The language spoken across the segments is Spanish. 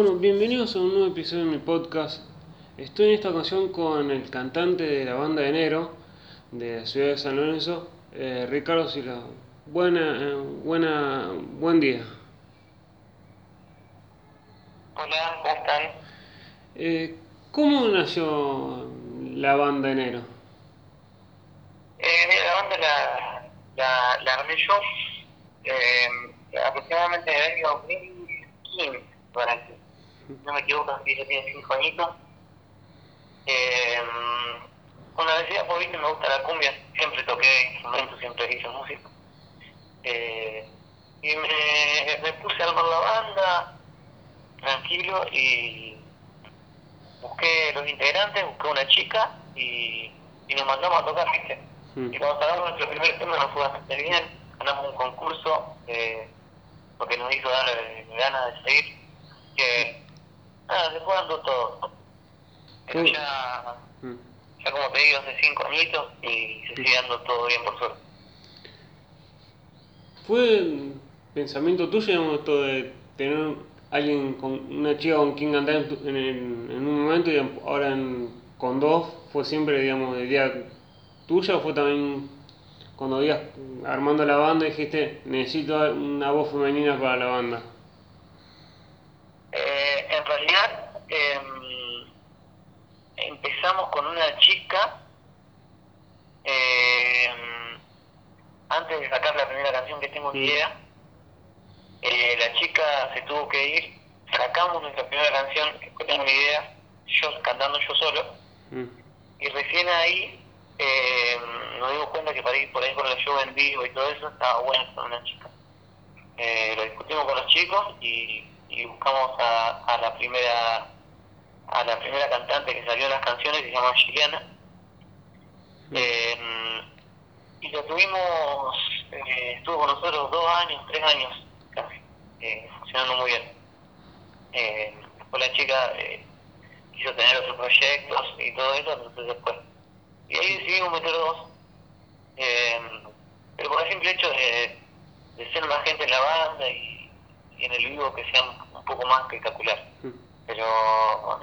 Bueno, bienvenidos a un nuevo episodio de mi podcast. Estoy en esta ocasión con el cantante de la banda de enero de la ciudad de San Lorenzo, eh, Ricardo Silva. Buena, eh, buena, buen día. Hola, ¿cómo están? Eh, ¿Cómo nació la banda de enero? Eh, mira, la banda la, la, la armé yo aproximadamente en el año 2015, parece. No me equivoco, así ya tiene 5 añitos. Eh, con la decía, por viste, me gusta la cumbia, siempre toqué instrumentos, siempre hice música. Eh, y me, me puse a armar la banda, tranquilo, y busqué los integrantes, busqué una chica y, y nos mandamos a tocar, ¿viste? Mm. Y cuando sacamos nuestro primer tema nos fue bastante bien, ganamos un concurso eh, porque nos hizo dar eh, ganas de seguir, que nada, se fue dando todo. Pero Sí. ya, Mm. ya como te digo, hace cinco añitos y se sigue dando todo bien por suerte. ¿Fue pensamiento tuyo, digamos, esto de tener alguien con una chica con quien cantar en, en, en un momento y ahora en- con dos? ¿Fue siempre, digamos, de idea tuya o fue también cuando ibas armando la banda y dijiste necesito una voz femenina para la banda? Eh, realidad em, empezamos con una chica em, antes de sacar la primera canción que tengo idea eh, la chica se tuvo que ir sacamos nuestra primera canción que tengo ni idea yo cantando yo solo Mm. y recién ahí em, nos dimos cuenta que para ir por ahí por el show en vivo y todo eso estaba bueno con una chica eh, lo discutimos con los chicos y, y buscamos a, a la primera a la primera cantante que salió en las canciones que se llama Giliana Eh, y lo tuvimos eh, estuvo con nosotros dos años tres años casi eh, funcionando muy bien. Eh, después la chica eh, quiso tener otros proyectos y todo eso entonces después. Y ahí decidimos meter dos. Pero por el simple hecho de, de ser más gente en la banda y, y en el vivo que sea un poco más espectacular. Mm. Pero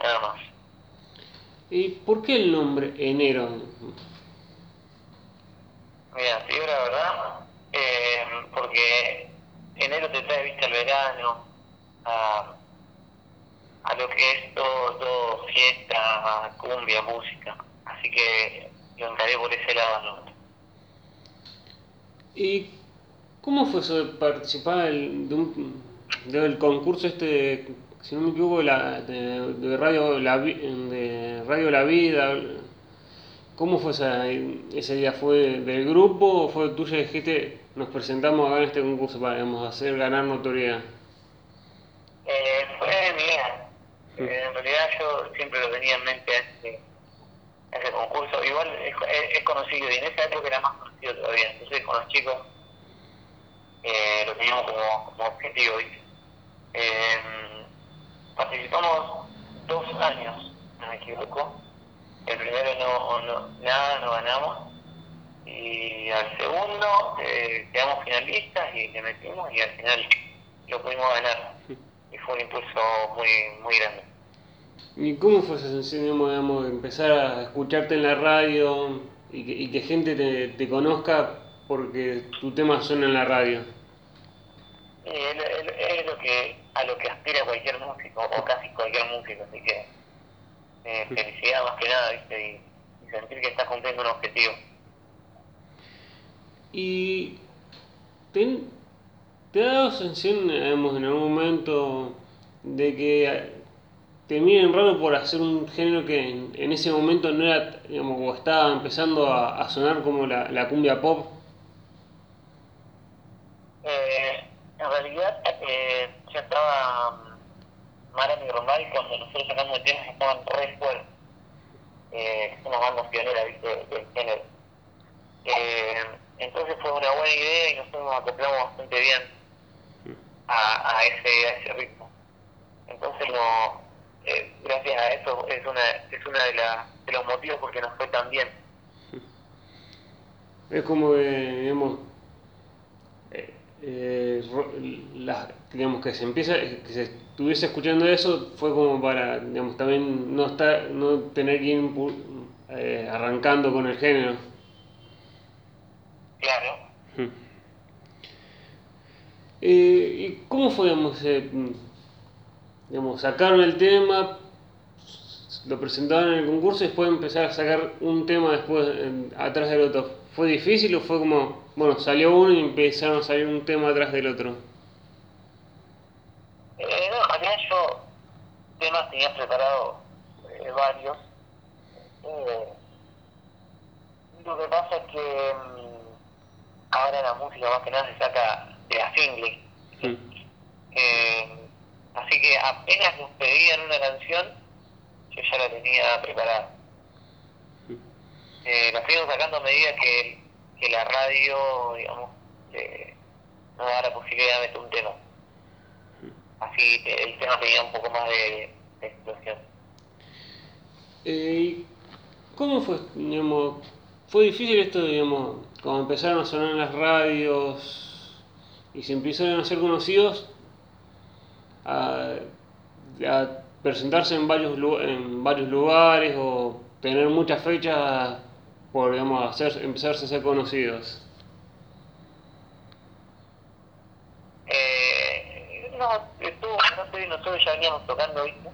nada más. ¿Y por qué el nombre Enero? Mira, digo la verdad, eh, porque enero te trae vista al verano, a, a lo que es todo, todo fiesta, cumbia, música. Así que lo encaré por ese lado. ¿no? ¿Y cómo fue eso de participar de un, del concurso este, si no me equivoco, la, de, de Radio La de Radio La Vida? ¿Cómo fue esa, ese día? ¿Fue del grupo o fue tuyo y dijiste nos presentamos acá en este concurso para digamos, hacer ganar notoriedad? Eh, fue idea. Eh, en realidad yo siempre lo tenía en mente a ese, a ese concurso. Igual es, es- es conocido y en esa época era más conocido todavía. Entonces con los chicos eh, lo teníamos como, como objetivo. Eh, participamos dos años, no me equivoco. El primero no, no nada, no ganamos. Y al segundo eh, quedamos finalistas y le metimos y al final lo pudimos ganar y fue un impulso muy muy grande. ¿Y cómo fue esa sensación digamos, empezar a escucharte en la radio y que, y que gente te, te conozca porque tu tema suena en la radio? Y es, es- es lo que a lo que aspira cualquier músico o casi cualquier músico, así que eh, felicidad más que nada, ¿viste? Y, y sentir que estás cumpliendo un objetivo. ¿Y te, te ha dado sensación, digamos, en algún momento de que te miren raro por hacer un género que en, en ese momento no era, digamos, o estaba empezando a, a sonar como la, la cumbia pop? Eh, en realidad eh, ya estaba mm, Marani y Rombay cuando nosotros sacamos el tema estaban re fuertes. Eh, son unas bandas pioneras, ¿viste? del género. Eh, entonces fue una buena idea y nosotros nos acoplamos bastante bien a, a, ese, a ese ritmo. Entonces no, eh, gracias a eso es una es una de, la, de los motivos por que nos fue tan bien. Es como que, digamos, eh, eh, la- digamos que se empieza, que se estuviese escuchando eso fue como para, digamos, también no estar, no tener que ir eh, arrancando con el género. Claro. Hmm. Eh, ¿Y cómo fue, digamos, eh, digamos, sacaron el tema, lo presentaron en el concurso y después empezaron a sacar un tema después atrás del otro? ¿Fue difícil o fue como, bueno, salió uno y empezaron a salir un tema atrás del otro? Eh, no, en realidad yo temas tenía preparado eh, varios. Eh, lo que pasa es que mm, ahora la música más que nada se saca de la single. Eh, así que apenas nos pedían una canción, yo ya la tenía preparada. Eh, la fuimos sacando a medida que, que la radio, digamos, eh, nos da la posibilidad de meter un tema así el tema tenía un poco más de, explosión. Eh, ¿Cómo fue, digamos, fue difícil esto, digamos, cuando empezaron a sonar en las radios y se empezaron a ser conocidos, a, presentarse en varios, en varios lugares o tener muchas fechas por, digamos, hacer, empezarse a ser conocidos? nosotros ya veníamos tocando ¿viste?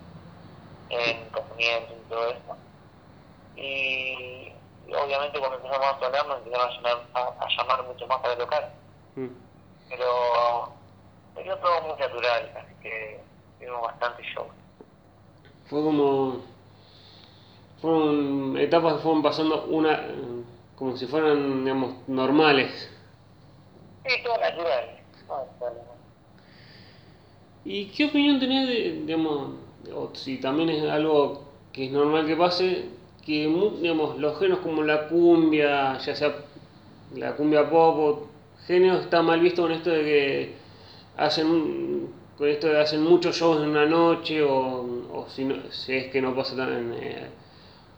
en conocimiento y todo eso. Y, obviamente cuando empezamos a tocar nos empezaron a llamar, a, llamar mucho más para tocar. Mm. Pero dio todo muy natural, así que tuvimos bastante show. Fue como... Fueron etapas que fueron pasando una como si fueran, digamos, normales. Sí, todo natural. ¿Y qué opinión tenés de, digamos, o si también es algo que es normal que pase, que digamos, los géneros como la cumbia, ya sea la cumbia pop o género, está mal visto con esto de que hacen con esto de hacen muchos shows en una noche o, o si, no, si es que no pasa tan eh,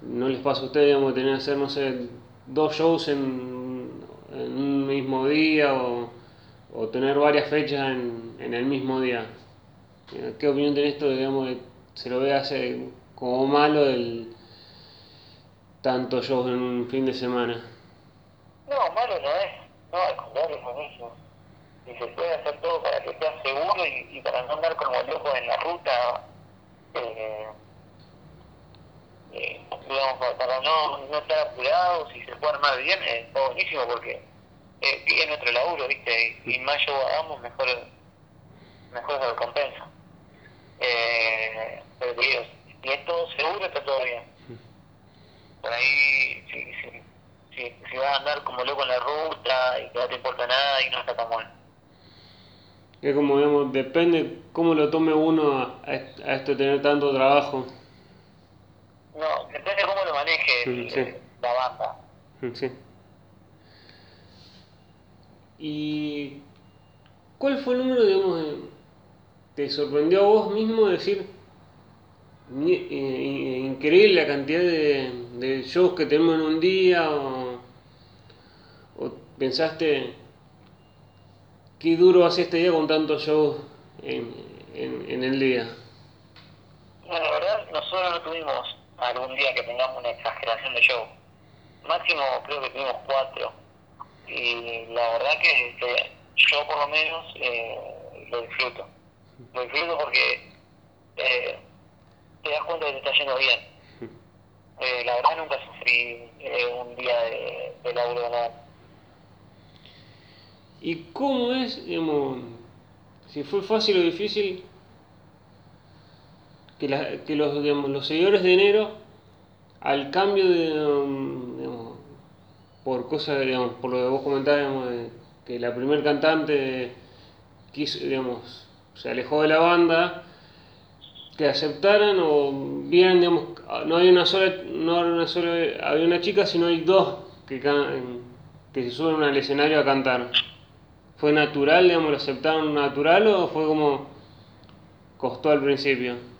no les pasa a ustedes digamos tener que hacer no sé dos shows en, en un mismo día o, o tener varias fechas en, en el mismo día ¿Qué opinión tenés esto, digamos, que se lo ve hace como malo el tanto shows en un fin de semana? No, malo no es. No, al contrario, es buenísimo. Y se puede hacer todo para que sea seguro y, para no andar como loco en la ruta. Eh, eh, digamos, para no, no estar apurados y se puede armar bien, es buenísimo porque eh, es nuestro laburo, ¿viste? Y, y más yo hagamos, mejor, mejor se recompensa. Eh, pero digo, si es todo seguro, está todo bien. Por ahí, si, si, si, vas a andar como loco en la ruta y que no te importa nada y no está tan bueno. Es como, digamos, depende cómo lo tome uno a, esto de tener tanto trabajo. No, depende cómo lo maneje la banda. Mm, sí. ¿Y cuál fue el número, digamos, ¿Te sorprendió a vos mismo decir, eh, increíble la cantidad de, shows que tenemos en un día? O, pensaste, qué duro hace este día con tantos shows en, en, el día? Bueno, la verdad, nosotros no tuvimos algún día que tengamos una exageración de show. Máximo creo que tuvimos cuatro. Y la verdad que, yo por lo menos eh, lo disfruto lo disfruto porque eh, te das cuenta que te está yendo bien. Eh, la verdad nunca sufrí un día de, de laburo. ¿Y cómo es, si fue fácil o difícil que, la, que los, digamos, seguidores de enero, al cambio de, um, por cosas, por lo que vos comentabas, que la primer cantante quiso, se alejó de la banda, que aceptaran o vieran, digamos, no hay una sola, no una sola, había una chica, sino hay dos que, que se suben al escenario a cantar. ¿Fue natural, digamos, lo aceptaron natural o fue como costó al principio?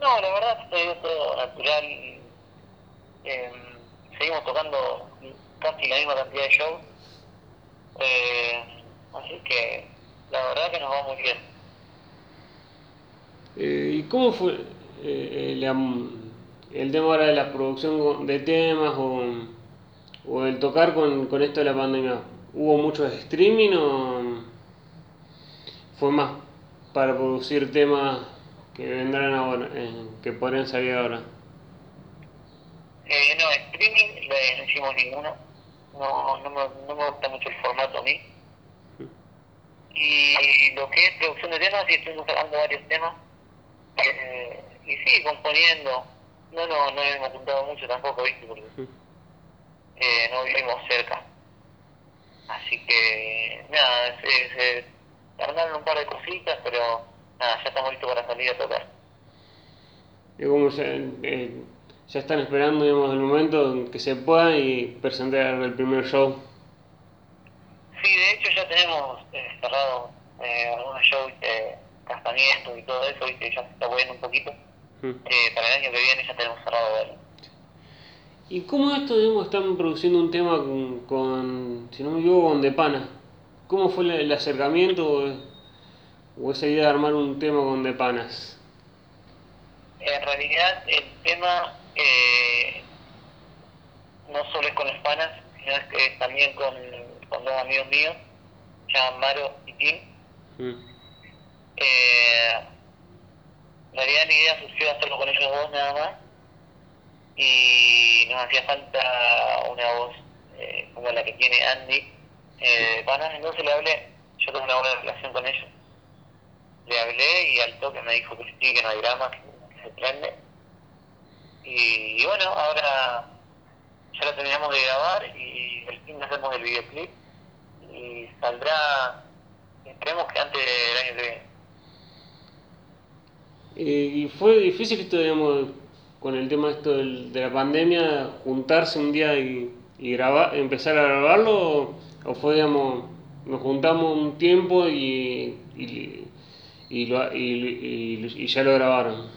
No, la verdad fue todo natural. Eh, seguimos tocando casi la misma cantidad de shows. Eh, así que la verdad que nos va muy bien. Eh, ¿Y cómo fue eh, el tema ahora de la producción de temas o, o el tocar con, con esto de la pandemia? ¿Hubo mucho streaming o fue más para producir temas que vendrán ahora, eh, que podrían salir ahora? Eh, no, streaming no hicimos ninguno. No, no, me, no me gusta mucho el formato a mí. Y lo que es producción de temas, sí estuvimos sacando varios temas. Eh, y sí, componiendo. No, no, no hemos juntado mucho tampoco, ¿viste? Porque eh, no vivimos cerca. Así que, nada, se, se armaron un par de cositas, pero nada, ya estamos listos para salir a tocar. Y como ya, eh, ya están esperando digamos, el momento en que se pueda y presentar el primer show. Sí, de hecho ya tenemos eh, cerrado eh, algunos shows de casamientos y todo eso, ¿viste? ya se está moviendo un poquito. Mm. Eh, para el año que viene ya tenemos cerrado varios. ¿Y cómo esto, digamos, están produciendo un tema con, con si no me equivoco, con De Pana? ¿Cómo fue el, el acercamiento o, esa idea de armar un tema con De Panas? En realidad el tema eh, no solo es con los panas, sino es que es también con, con dos amigos míos, llaman Maro y Tim. Mm. Eh, en realidad la idea surgió hacerlo con ellos dos nada más y nos hacía falta una voz eh, como la que tiene Andy eh, de Panas, entonces le hablé, yo tengo una buena relación con ellos, le hablé y al toque me dijo que sí, que no hay drama, que, se prende y, y bueno, ahora ya lo terminamos de grabar y el fin hacemos el videoclip y saldrá, esperemos que antes del año que viene. Eh, ¿Y fue difícil esto, digamos, con el tema esto del- de la pandemia, juntarse un día y, grabar, empezar a grabarlo? O, fue, digamos, nos juntamos un tiempo y, y, lo- y, y- y ya lo grabaron?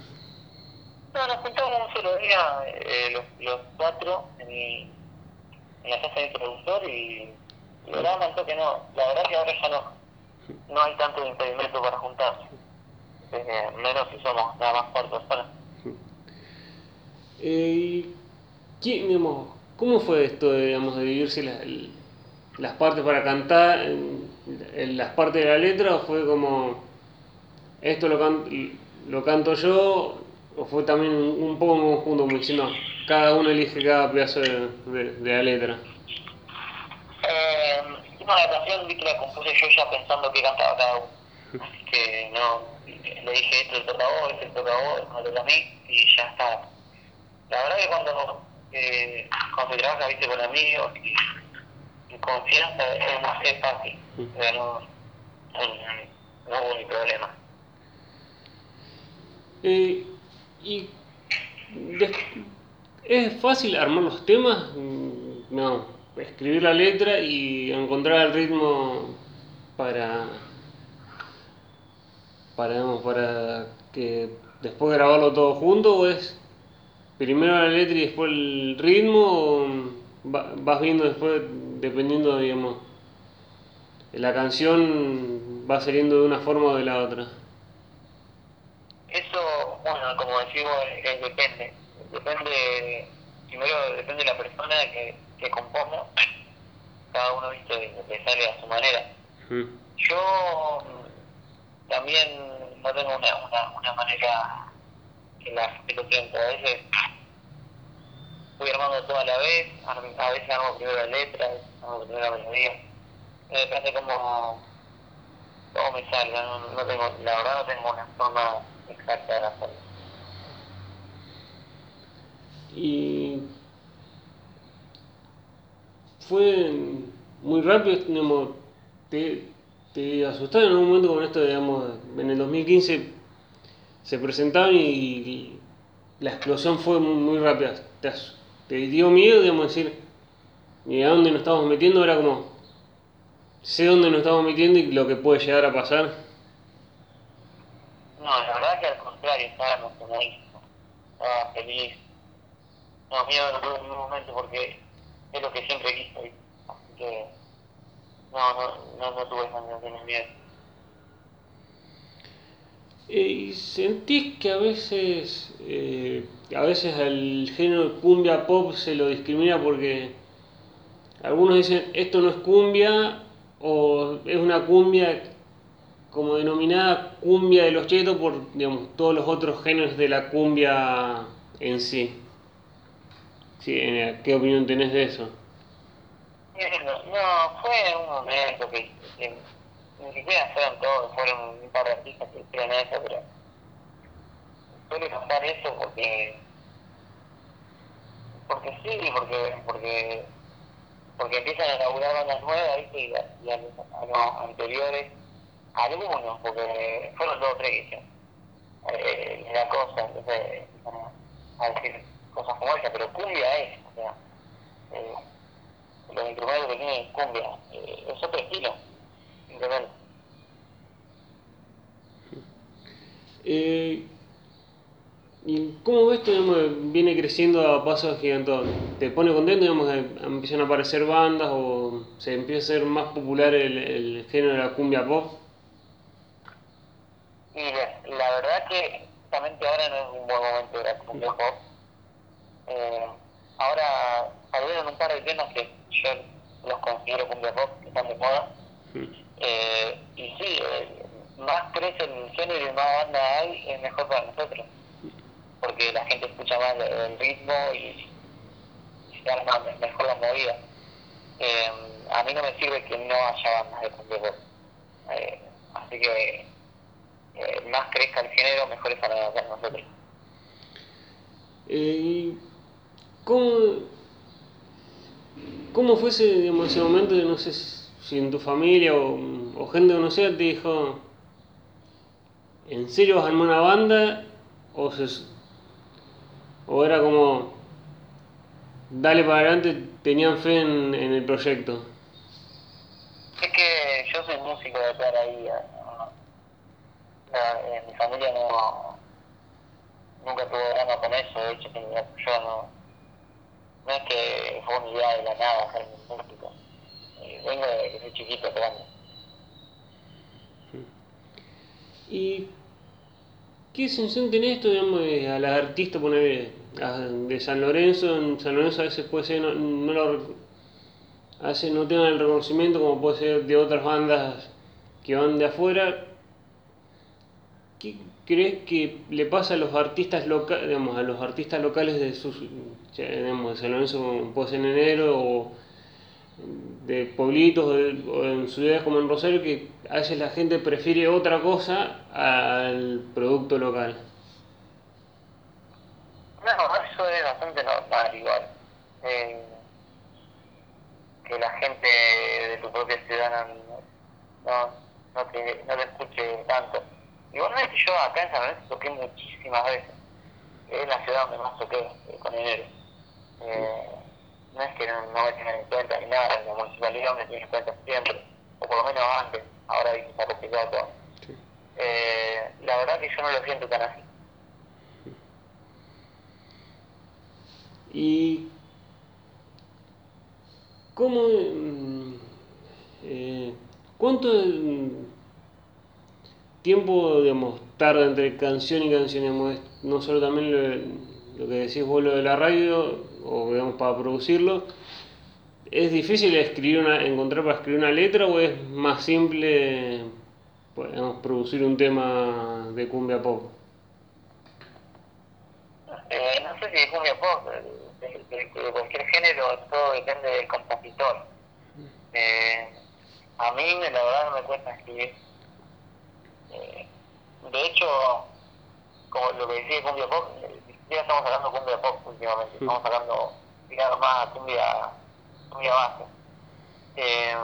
No, nos juntamos un solo día, eh, los, los cuatro, en, en la casa de mi productor y lo grabamos al toque, no. La verdad que ahora ya no, no hay tanto impedimento para juntarse. Eh, menos si somos nada más cuatro personas. Eh, y ¿quién, digamos, ¿Cómo fue esto de, digamos, de dividirse la- el- las partes para cantar, en, en las partes de la letra, o fue como, esto lo, can- lo canto yo, o fue también un, poco en conjunto, como diciendo, cada uno elige cada pedazo de, de- de la letra? Eh, una canción vi que la compuse yo ya pensando que cantaba cada uno. Así que no, le dije esto le toca a vos, esto le toca a vos, esto le toca a mí y ya está. La verdad que cuando, eh, cuando se trabaja viste con amigos y, y confianza es más fácil. O sea, no, no, no hubo ni problema. Eh, y es fácil armar los temas, Mm, no, escribir la letra y encontrar el ritmo para, para, digamos, para que después grabarlo todo junto o es primero la letra y después el ritmo o va- vas viendo después dependiendo digamos la canción va saliendo de una forma o de la otra Eso, bueno, como decimos, eh, depende. Depende, primero depende de la persona que, que componga. Cada uno, viste, le sale a su manera. Yo mm, también no tengo una, una, una manera que la que lo siento. A veces voy armando todo a la vez, a veces armo primero la letra, a veces armo primero la melodía. Eh, Depende cómo, cómo me salga. No, no tengo, la verdad no tengo una forma Y fue muy rápido, te, te asustaron en algún momento con esto, digamos, en el 2015 se presentaron y, la explosión fue muy, rápida. Te, dio miedo, digamos, decir, y a dónde nos estamos metiendo, era como, sé dónde nos estamos metiendo y lo que puede llegar a pasar. No, la verdad emocionadísimo, estaba feliz. No, miedo no tuve en ningún momento porque es lo que siempre quise, así que no, no, no, no tuve esa miedo. Eh, ¿Y sentís que a veces, eh, a veces al género cumbia pop se lo discrimina porque algunos dicen esto no es cumbia o es una cumbia como denominada cumbia de los chetos por digamos, todos los otros géneros de la cumbia en sí? sí ¿Qué opinión tenés de eso? No, fue un momento que, ni siquiera fueron todos, fueron un par de artistas que hicieron eso, pero suele pasar eso porque porque sí, porque porque porque empiezan a elaborar bandas nuevas ¿viste? y, a, y a, los anteriores, algunos, porque fueron dos o tres que eh, la cosa, entonces a decir cosas como esa, pero cumbia es, o sea, eh, los instrumentos que tienen cumbia, eh, es otro estilo, simplemente. Eh, ¿Y cómo ves que viene creciendo a pasos gigantes? ¿Te pone contento, digamos, empiezan a aparecer bandas o se empieza a ser más popular el, el género de la cumbia pop? Y la, la verdad que justamente ahora no es un buen momento de cumbia pop. Eh, ahora salieron un par de temas que yo los considero cumbia pop, que están de moda. Eh, y sí, eh, más crece el género y más banda hay, es mejor para nosotros. Porque la gente escucha más el ritmo y, se arma mejor la movida. Eh, a mí no me sirve que no haya bandas de cumbia pop. Eh, así que eh, más crezca el género, mejor es para, para nosotros. Eh, ¿Cómo, cómo fue ese, digamos, ese momento? No sé si en tu familia o, o gente conocida te dijo, ¿en serio vas a armar una banda? O, se, o era como, dale para adelante, tenían fe en, en el proyecto. Es que yo soy músico de toda la vida. Eh, mi familia no nunca tuvo drama con eso, de hecho mi- yo no, no es que fue una idea de la nada ser músico. Eh, vengo de que soy chiquito tocando. ¿Y qué sensación tenés esto, digamos, de- a las artistas poner de San Lorenzo? En San Lorenzo a veces puede ser, no, no lo, a veces no tengan el reconocimiento como puede ser de otras bandas que van de afuera. ¿Qué crees que le pasa a los artistas locales, digamos, a los artistas locales de sus, digamos, de San Lorenzo ser en enero o de pueblitos o, de- en ciudades como en Rosario que a veces la gente prefiere otra cosa al producto local. No, eso es bastante normal igual. Eh, que la gente de tu propia ciudad no, no, no, te, no te escuche tanto. Yo acá en San Lorenzo toqué muchísimas veces. Es la ciudad donde más toqué eh, con enero. Eh, no es que no, no me tengan en cuenta ni nada, la municipalidad me tiene en cuenta siempre, o por lo menos antes, ahora que ha complicado todo. Eh, la verdad que yo no lo siento tan así. ¿Y cómo, mm, eh, cuánto mm, tiempo, digamos, tarda entre canción y canción, digamos, no solo también lo, lo que decís vos lo de la radio, o digamos, para producirlo, ¿es difícil escribir una, encontrar para escribir una letra o es más simple, pues, digamos, producir un tema de cumbia pop? Eh, no sé si de cumbia pop, de, de- de- de cualquier género, todo depende del compositor. Eh, a mí, la verdad, no me cuesta escribir. De hecho, como lo que decía de cumbia pop, siquiera estamos hablando de cumbia pop últimamente, Mm. estamos hablando, digamos, más cumbia, cumbia base. Eh,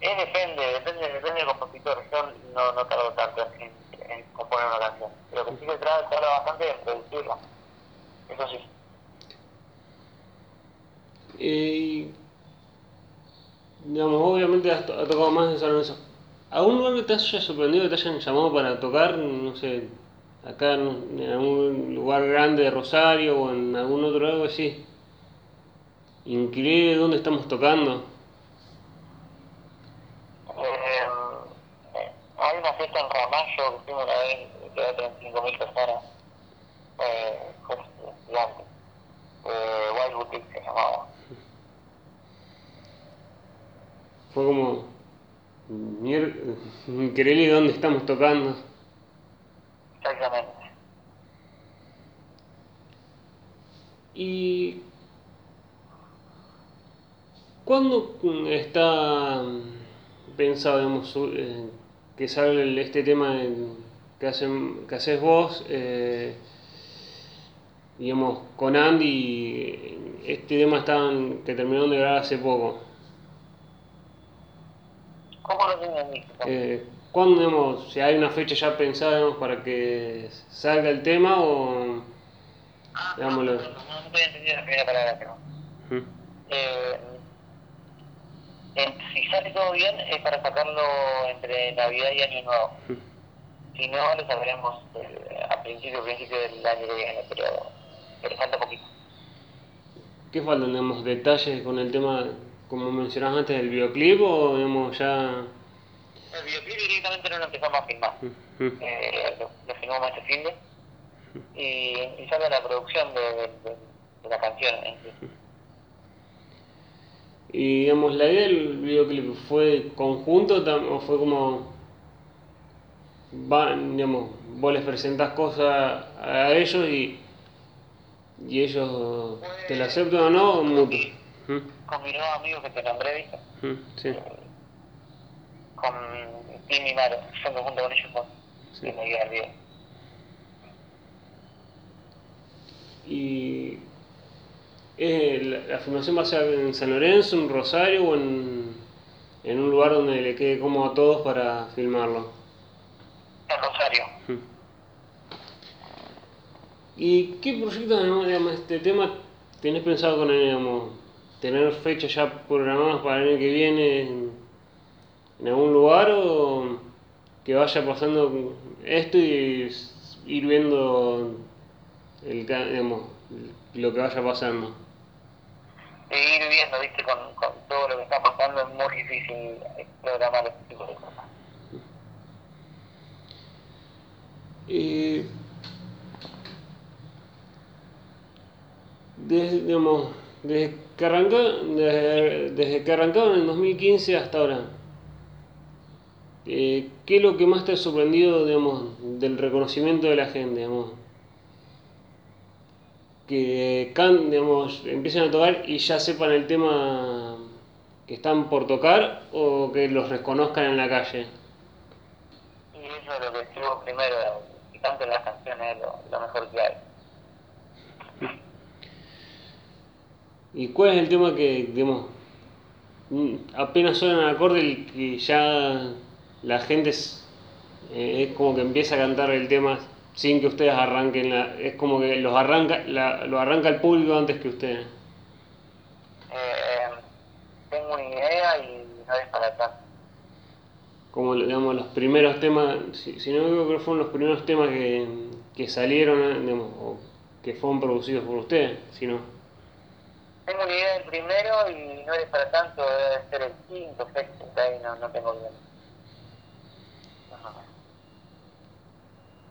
es depende, depende, depende del compositor. Yo no, no tardo tanto en, en componer una canción. Pero que sí que tra- tarda bastante en producirla. Eso sí. Eh, digamos, obviamente has, to- has tocado más en San Lorenzo. ¿Algún lugar que te haya sorprendido, que te hayan llamado para tocar? No sé, acá en, en algún lugar grande de Rosario o en algún otro lado así. Increíble dónde estamos tocando. Eh, eh, hay una fecha hicimos una vez, que era 35.000 personas, eh, fue gigante. Eh, Wild Boutique se llamaba. Fue como, mier- increíble dónde estamos tocando. Exactamente. ¿Y cuándo mm, está mm, pensado, digamos, eh, que sale este tema que, hacen, que haces vos, eh, digamos, con Andy, este tema estaban, que terminaron de grabar hace poco? ¿Cómo lo tienen? Eh, ¿Cuándo, digamos, si hay una fecha ya pensada, digamos, para que salga el tema o...? Ah, no, no, no, no te entendido la primera palabra, pero... Mm, Eh, si sale todo bien, es para sacarlo entre Navidad y Año Nuevo. mm. Si no, lo sacaremos eh, a principio, principio del año que viene, pero, pero falta poquito. ¿Qué faltan, digamos, detalles con el tema, como mencionabas antes, del videoclip o, digamos, ya...? El videoclip directamente no lo empezamos a filmar. Eh, lo, lo filmamos este fin de y, y sale la producción de, de- de la canción en sí. Y, digamos, la idea del videoclip fue conjunto o fue como... Va, digamos, vos les presentás cosas a ellos y, y ellos te lo aceptan o no, mutuo. Mm, Con mi nuevo amigo que te nombré, ¿viste? mm, Sí, Con Tim y Maro, yo me junto con ellos dos. Sí. Y me el video. y... eh, la, la filmación va a ser en San Lorenzo, en Rosario o en, en un lugar donde le quede cómodo a todos para filmarlo. En Rosario. ¿Y qué proyectos, digamos, este tema tenés pensado con él, digamos, tener fechas ya programadas para el año que viene en, en algún lugar o que vaya pasando esto y ir viendo el, digamos, lo que vaya pasando? Ir viendo, ¿viste? Con, con todo lo que está pasando es muy difícil programar este tipo de cosas. Eh, desde, digamos, desde que arrancó, desde, desde que arrancaron en el 2015 hasta ahora, eh, ¿qué es lo que más te ha sorprendido, digamos, del reconocimiento de la gente, digamos? Que can, digamos, empiecen a tocar y ya sepan el tema que están por tocar o que los reconozcan en la calle. Y eso es lo que escribo primero, tanto en las canciones es lo, lo mejor que hay. ¿Y cuál es el tema que, digamos, mm, apenas suena el acorde y que ya la gente es, eh, es como que empieza a cantar el tema sin que ustedes arranquen, la, es como que los arranca, la, lo arranca el público antes que ustedes. Eh, tengo una idea y no es para tanto. Como digamos, los primeros temas, si, si no me equivoco, creo que fueron los primeros temas que, que salieron, eh, digamos, o que fueron producidos por ustedes, si no. Tengo una idea del primero y no es para tanto, debe ser el quinto, sexto, ahí no, no tengo bien. Ajá.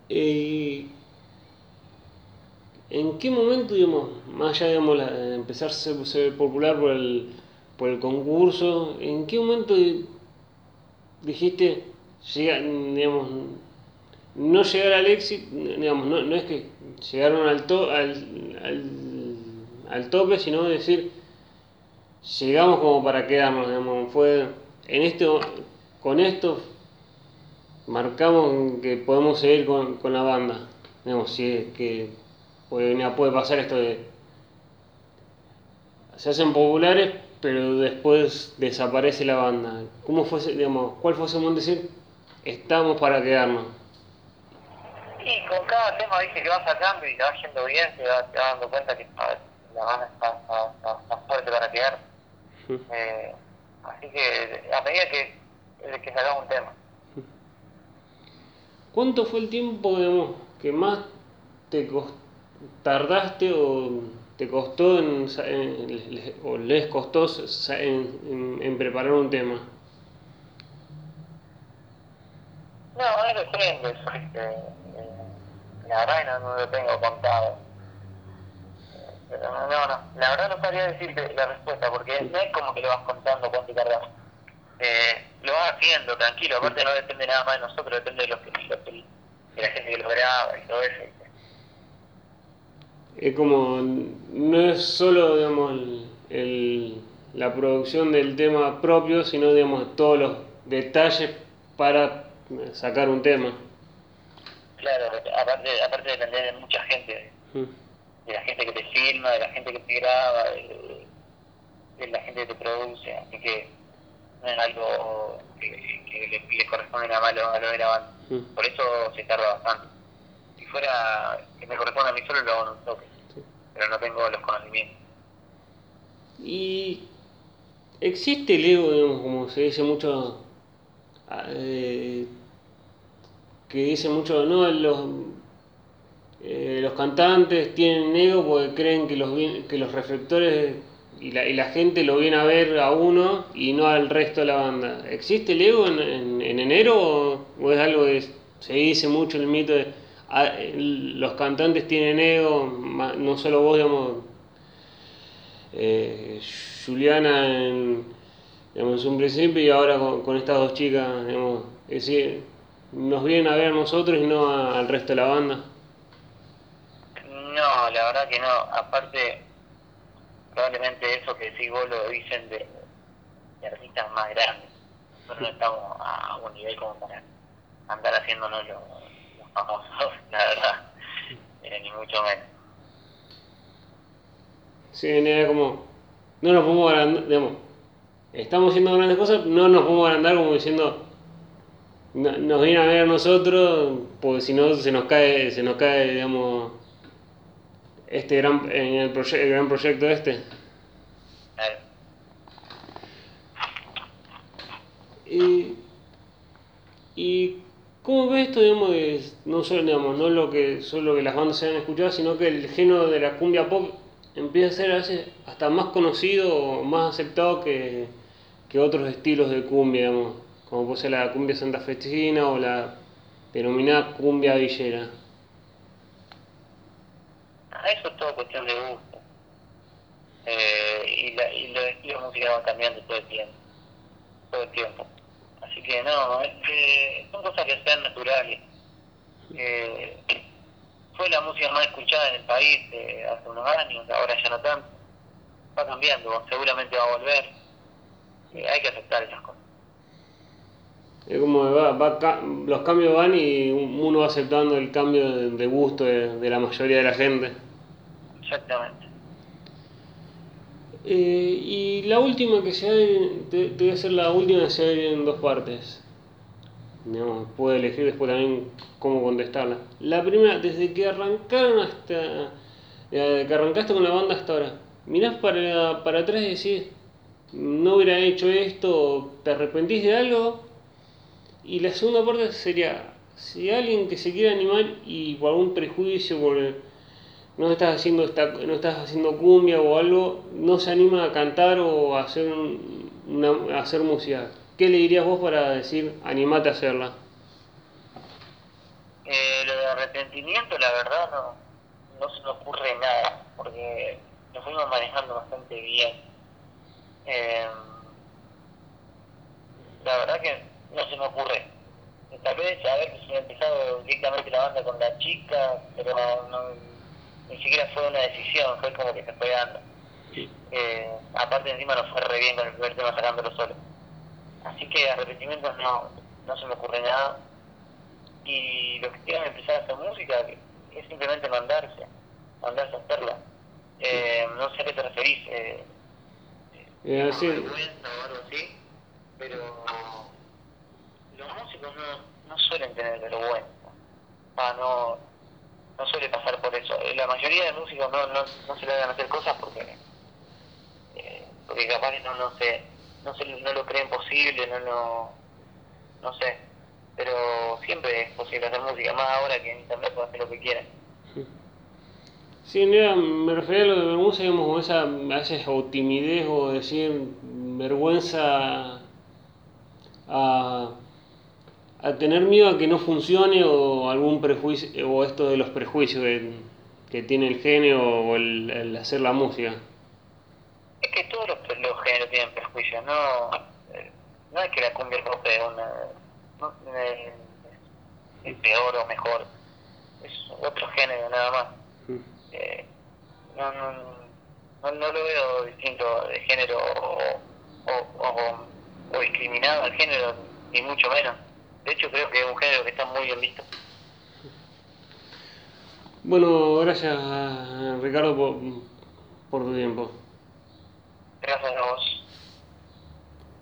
Eh, ¿En qué momento, digamos, más allá digamos, la- de empezar a ser, popular por el, por el concurso, en qué momento di- dijiste, llega, digamos, no llegar al éxito, digamos, no, no es que llegaron al, to, al, al, al tope, sino decir, llegamos como para quedarnos, digamos, fue, en este, con esto marcamos que podemos seguir con, con la banda. Digamos, si que puede, puede pasar esto de. Se hacen populares, pero después desaparece la banda. ¿Cómo fue, digamos, cuál fue ese momento de decir, estamos para quedarnos? Y con cada tema viste que va sacando y te va yendo bien, te vas te vas dando cuenta que la está- está fuerte para quedar. Eh, así que a medida que, que sacamos un tema. ¿Cuánto fue el tiempo, digamos, que más te tardaste o te costó en, en- o les costó en, en- preparar un tema? No, es sorprende, ¿viste? Eh, la verdad no, no lo tengo contado. Pero no, no, no, la verdad no sabría decirte la respuesta, porque no es como que lo vas contando cuánto cargas. Eh, lo vas haciendo, tranquilo, aparte no depende nada más de nosotros, depende de, los que, de la gente que lo graba y todo eso. Es como, no es solo, digamos, el, el, la producción del tema propio, sino, digamos, todos los detalles para sacar un tema. Claro, aparte, aparte depender de mucha gente, Mm. De la gente que te filma, de la gente que te graba, de, de la gente que te produce, así que no es algo que, que le, le corresponde a lo, a lo de la banda. Mm. Por eso se tarda bastante. Si fuera que me corresponde a mí solo, lo hago en un toque, Sí. pero no tengo los conocimientos. Y existe el ego, digamos, como se dice mucho, ah, eh, que dice mucho, no, los, eh, los cantantes tienen ego porque creen que los, que los reflectores y la, y la gente lo viene a ver a uno y no al resto de la banda. ¿Existe el ego en, en- en enero o, es algo que se dice mucho el mito de ah, los cantantes tienen ego, no solo vos, digamos, eh, Juliana en, digamos, un principio y ahora con, con estas dos chicas, digamos, es decir, nos vienen a ver a nosotros y no a- al resto de la banda. La verdad que no. Aparte, probablemente eso que decís vos lo dicen de, de artistas más grandes. Nosotros no estamos a un nivel como para andar haciéndonos los, famosos, la verdad. Eh, ni mucho menos. Sí, era como, no nos podemos agrandar, digamos, estamos haciendo grandes cosas, no nos podemos agrandar como diciendo, no- nos vienen a ver a nosotros, porque si no se nos cae, se nos cae, digamos, este gran, en el, proye- el gran proyecto este. Claro. Y, y ¿cómo ves esto, digamos, de no solo, digamos, no lo que solo que las bandas se han escuchado, sino que el género de la cumbia pop empieza a ser a veces hasta más conocido o más aceptado que, que otros estilos de cumbia, digamos, como puede ser la cumbia santafesina o la denominada cumbia villera. Eso es todo cuestión de gusto. Eh, y, la, y los estilos musicales van cambiando todo el tiempo. Todo el tiempo. Así que no, es son cosas que sean naturales. Eh, fue la música más escuchada en el país eh, hace unos años, ahora ya no tanto. Va cambiando, seguramente va a volver. Hay que aceptar esas cosas. Es como va, va los cambios van y uno va aceptando el cambio de, gusto de la mayoría de la gente. Exactamente. Eh, y la última que se abre, te, te voy a hacer la última que se en dos partes. Digamos, puedo elegir después también cómo contestarla. La primera, desde que arrancaron hasta. eh, que arrancaste con la banda hasta ahora, mirás para, para atrás y decís, no hubiera hecho esto, te arrepentís de algo. Y la segunda parte sería, si alguien que se quiere animar y por algún prejuicio, por no estás haciendo esta, no estás haciendo cumbia o algo, no se anima a cantar o a hacer un- una, a hacer música. ¿Qué le dirías vos para decir animate a hacerla? Eh, lo de arrepentimiento, la verdad, no, no se me ocurre nada, porque nos fuimos manejando bastante bien. Eh, la verdad que no se me ocurre. Tal vez haber empezado directamente la banda con la chica, pero no, ni siquiera fue una decisión, fue como que se fue dando. Eh, aparte encima nos fue re bien con el primer tema sacándolo solo. Así que arrepentimientos no, no se me ocurre nada. Y los que quieran empezar a hacer música es simplemente mandarse, mandarse a hacerla. Eh, no sé a qué te referís, eh, Eh, así, vergüenza o algo así, pero los músicos no, no suelen tener vergüenza. Ah, no, no suele pasar por eso. Eh, La mayoría de músicos no, no, no se le hagan hacer cosas porque, eh, porque capaz no, no, se, no, se, no lo creen posible, no lo, no sé. Pero siempre es posible hacer música, más ahora que en internet puede hacer lo que quieran. sí, mira, me refería a lo de vergüenza, digamos, como esa, a veces o timidez o decir vergüenza a, a tener miedo a que no funcione o algún prejuicio, o esto de los prejuicios de- que tiene el género o el, el hacer la música. Es que todos los, los géneros tienen prejuicios, no, eh, no es que la cumbia es una, no, eh, es peor o mejor, es otro género nada más. Mm. Eh, no, no, no, no lo veo distinto de género o, o, o, o discriminado al género, ni mucho menos. De hecho creo que es un género que está muy bien visto. Bueno, gracias Ricardo por, por tu tiempo. Gracias a vos.